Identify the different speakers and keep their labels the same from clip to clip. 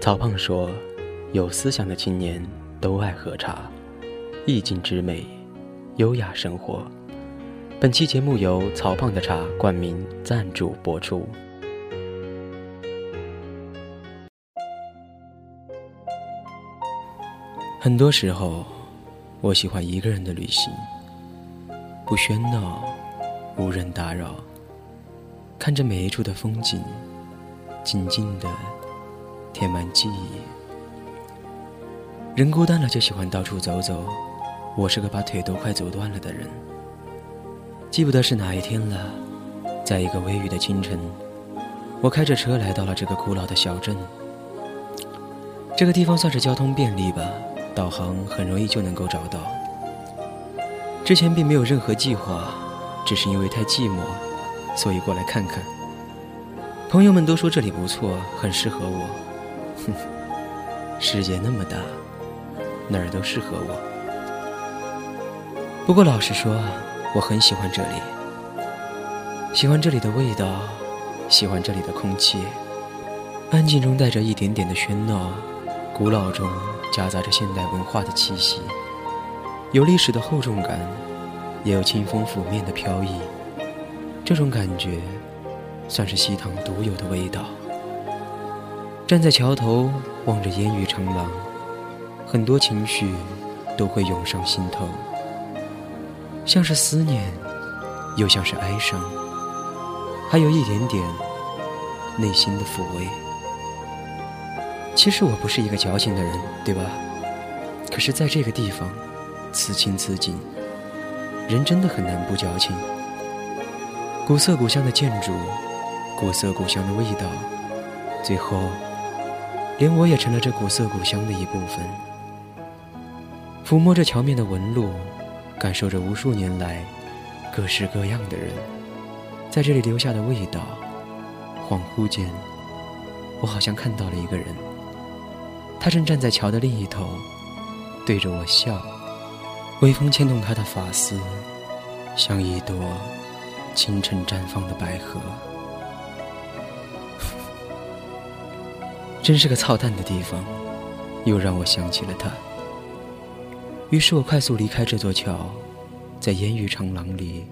Speaker 1: 曹胖说：“有思想的青年都爱喝茶，意境之美，优雅生活。”本期节目由曹胖的茶冠名赞助播出。很多时候，我喜欢一个人的旅行，不喧闹，无人打扰，看着每一处的风景，静静的填满记忆。人孤单了就喜欢到处走走，我是个把腿都快走断了的人。记不得是哪一天了，在一个微雨的清晨，我开着车来到了这个古老的小镇。这个地方算是交通便利吧。导航很容易就能够找到。之前并没有任何计划，只是因为太寂寞，所以过来看看。朋友们都说这里不错，很适合我。世界那么大，哪儿都适合我。不过老实说，我很喜欢这里，喜欢这里的味道，喜欢这里的空气，安静中带着一点点的喧闹，古老中。夹杂着现代文化的气息，有历史的厚重感，也有清风拂面的飘逸。这种感觉，算是西塘独有的味道。站在桥头，望着烟雨长廊，很多情绪都会涌上心头，像是思念，又像是哀伤，还有一点点内心的抚慰。其实我不是一个矫情的人，对吧？可是在这个地方，此情此景，人真的很难不矫情。古色古香的建筑，古色古香的味道，最后，连我也成了这古色古香的一部分。抚摸着桥面的纹路，感受着无数年来各式各样的人在这里留下的味道，恍惚间，我好像看到了一个人。他正站在桥的另一头，对着我笑，微风牵动他的发丝，像一朵清晨绽放的百合。真是个操蛋的地方，又让我想起了他。于是我快速离开这座桥，在烟雨长廊里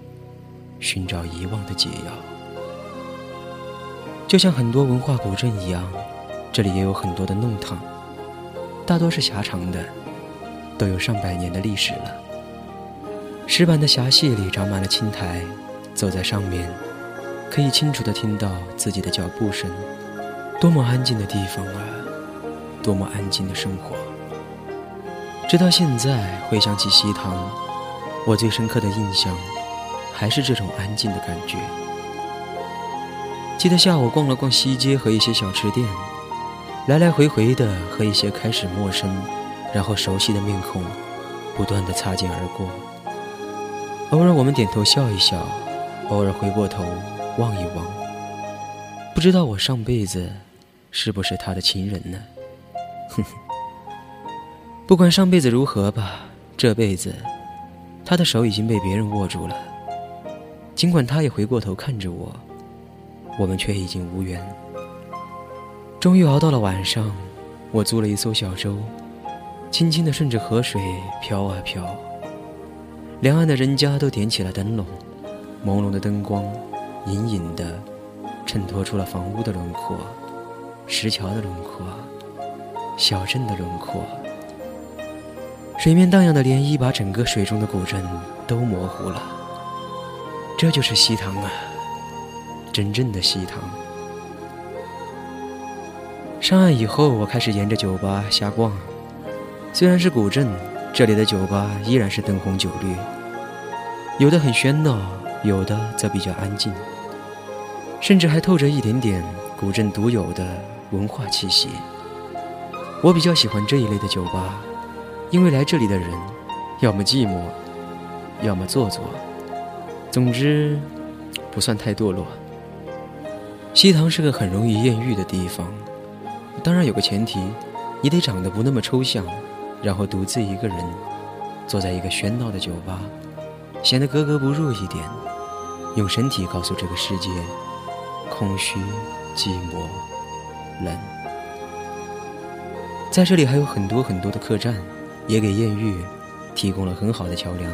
Speaker 1: 寻找遗忘的解药。就像很多文化古镇一样，这里也有很多的弄堂。大多是狭长的，都有上百年的历史了。石板的狭隙里长满了青苔，走在上面，可以清楚地听到自己的脚步声。多么安静的地方啊！多么安静的生活。直到现在回想起西塘，我最深刻的印象还是这种安静的感觉。记得下午逛了逛西街和一些小吃店。来来回回的和一些开始陌生，然后熟悉的面孔，不断的擦肩而过。偶尔我们点头笑一笑，偶尔回过头望一望。不知道我上辈子是不是他的情人呢？哼哼。不管上辈子如何吧，这辈子，他的手已经被别人握住了。尽管他也回过头看着我，我们却已经无缘。终于熬到了晚上，我租了一艘小舟，轻轻地顺着河水飘啊飘。两岸的人家都点起了灯笼，朦胧的灯光，隐隐地衬托出了房屋的轮廓、石桥的轮廓、小镇的轮廓。水面荡漾的涟漪把整个水中的古镇都模糊了。这就是西塘啊，真正的西塘。上岸以后，我开始沿着酒吧瞎逛。虽然是古镇，这里的酒吧依然是灯红酒绿，有的很喧闹，有的则比较安静，甚至还透着一点点古镇独有的文化气息。我比较喜欢这一类的酒吧，因为来这里的人，要么寂寞，要么做作，总之不算太堕落。西塘是个很容易艳遇的地方。当然有个前提，你得长得不那么抽象，然后独自一个人坐在一个喧闹的酒吧，显得格格不入一点，用身体告诉这个世界，空虚、寂寞、冷。在这里还有很多很多的客栈，也给艳遇提供了很好的桥梁。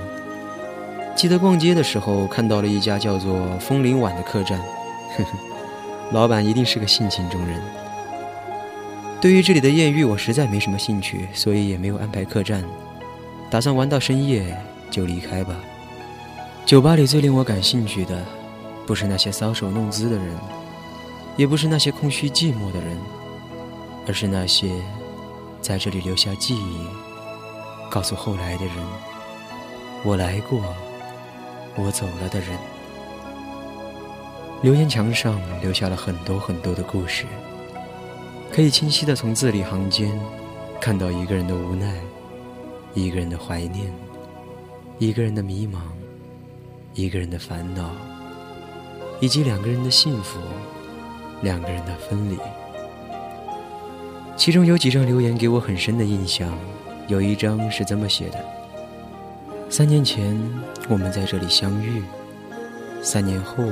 Speaker 1: 记得逛街的时候看到了一家叫做“风铃晚”的客栈，呵呵，老板一定是个性情中人。对于这里的艳遇，我实在没什么兴趣，所以也没有安排客栈，打算玩到深夜就离开吧。酒吧里最令我感兴趣的，不是那些搔首弄姿的人，也不是那些空虚寂寞的人，而是那些在这里留下记忆，告诉后来的人：“我来过，我走了”的人。留言墙上留下了很多很多的故事，可以清晰的从字里行间看到一个人的无奈，一个人的怀念，一个人的迷茫。一个人的烦恼，以及两个人的幸福，两个人的分离。其中有几张留言给我很深的印象，有一张是这么写的：三年前我们在这里相遇，三年后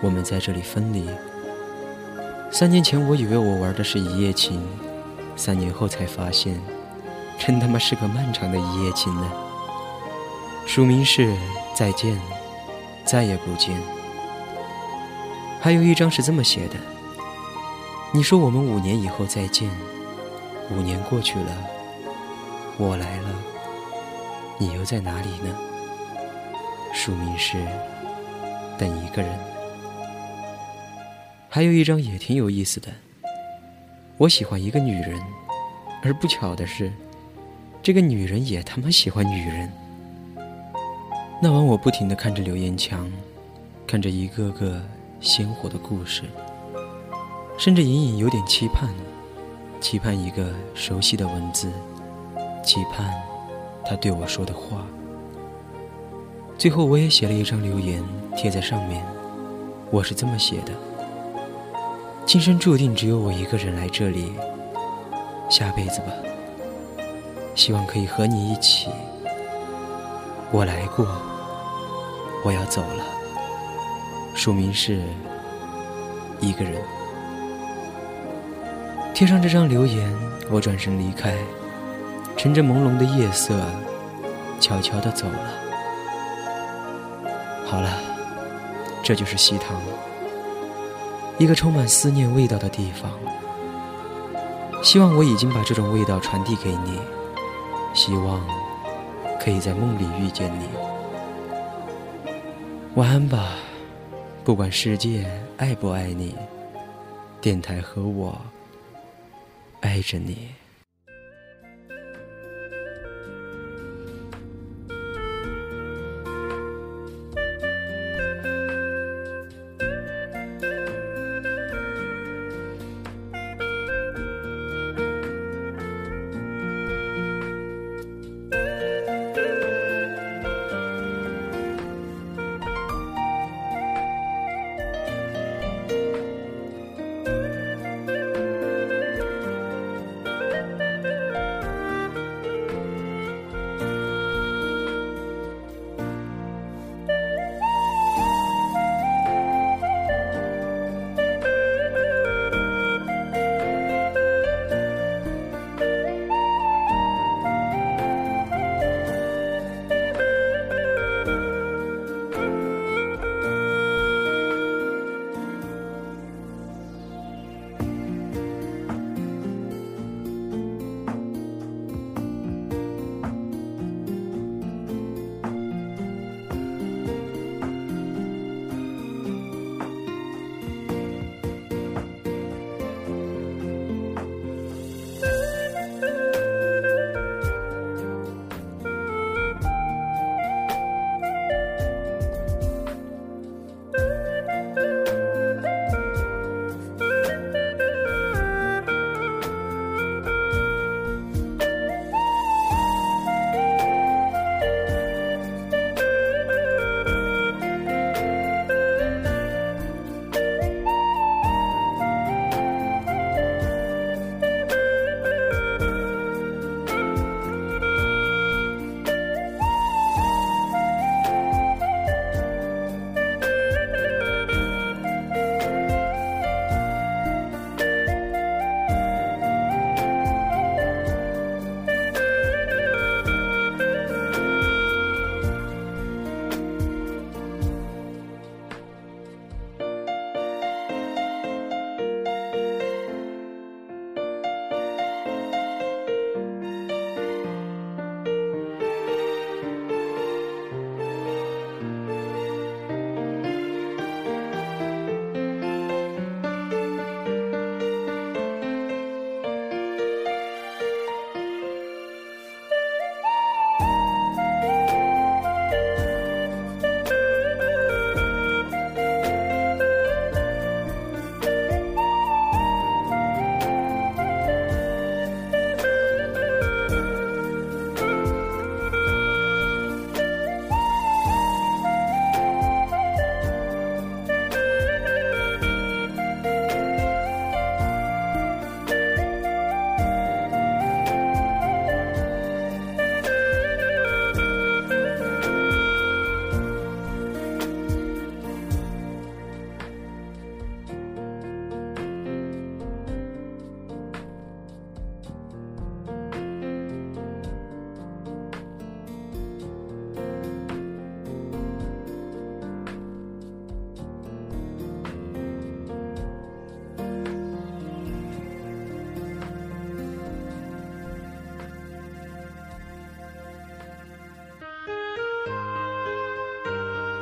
Speaker 1: 我们在这里分离。三年前我以为我玩的是一夜情，三年后才发现，真他妈是个漫长的一夜情呢。署名是再见。再也不见。还有一张是这么写的：“你说我们五年以后再见，五年过去了，我来了，你又在哪里呢？”署名是等一个人。还有一张也挺有意思的：“我喜欢一个女人，而不巧的是，这个女人也他妈喜欢女人。”那晚，我不停的看着留言墙，看着一个个鲜活的故事，甚至隐隐有点期盼，期盼一个熟悉的文字，期盼他对我说的话。最后，我也写了一张留言贴在上面，我是这么写的：今生注定只有我一个人来这里，下辈子吧，希望可以和你一起。我来过。我要走了，署名是一个人。贴上这张留言，我转身离开，乘着朦胧的夜色，悄悄地走了。好了，这就是西塘，一个充满思念味道的地方。希望我已经把这种味道传递给你，希望可以在梦里遇见你。晚安吧，不管世界爱不爱你，电台和我爱着你。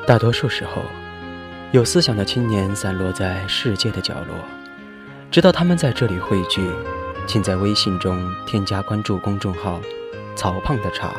Speaker 1: 大多数时候，有思想的青年散落在世界的角落，直到他们在这里汇聚，请在微信中添加关注公众号“曹胖的茶”。